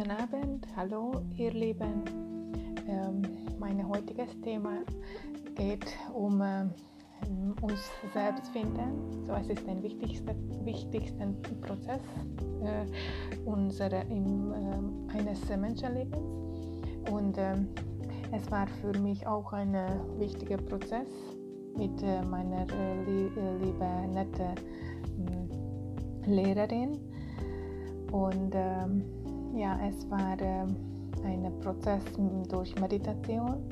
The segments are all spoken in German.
Abend, hallo ihr Lieben. Ähm, mein heutiges Thema geht um äh, uns selbst finden. So, es ist der wichtigste, wichtigste Prozess äh, unsere, im, äh, eines Menschenlebens. Und äh, es war für mich auch ein äh, wichtiger Prozess mit äh, meiner äh, lie liebe nette Lehrerin. Und ähm, ja, es war ähm, ein Prozess durch Meditation.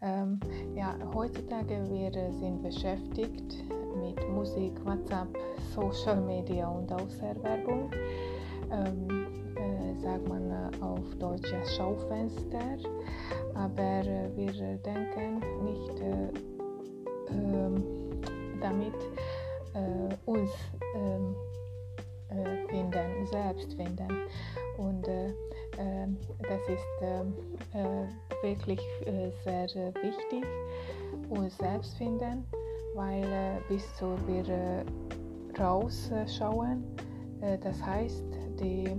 Ähm, ja, heutzutage wir sind beschäftigt mit Musik, WhatsApp, Social Media und Außerwerbung. Ähm, äh, sagt man äh, auf Deutsch ja Schaufenster, aber äh, wir denken nicht äh, ähm, damit äh, uns ähm, äh, selbst finden. Und äh, ähm, das ist ähm, äh, wirklich äh, sehr wichtig, uns selbst finden, weil bis zu wir rausschauen, das heißt, die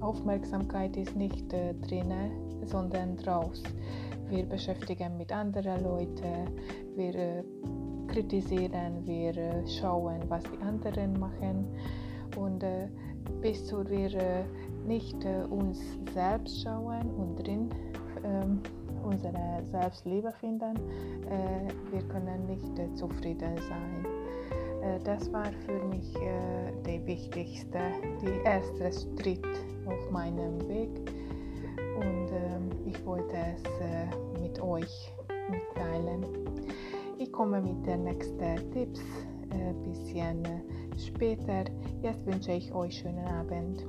Aufmerksamkeit ist nicht drinnen, sondern raus. Wir beschäftigen mit anderen Leuten, wir kritisieren, wir schauen, was die anderen machen äh, bis wir äh, nicht äh, uns selbst schauen und drin ähm, unsere Selbstliebe finden, äh, wir können nicht zufrieden sein. Das war für mich der wichtigste, der erste Schritt auf meinem Weg und ähm, ich wollte es mit euch mitteilen. Ich komme mit den nächsten Tipps ein bisschen später. Jetzt wünsche ich euch schönen Abend.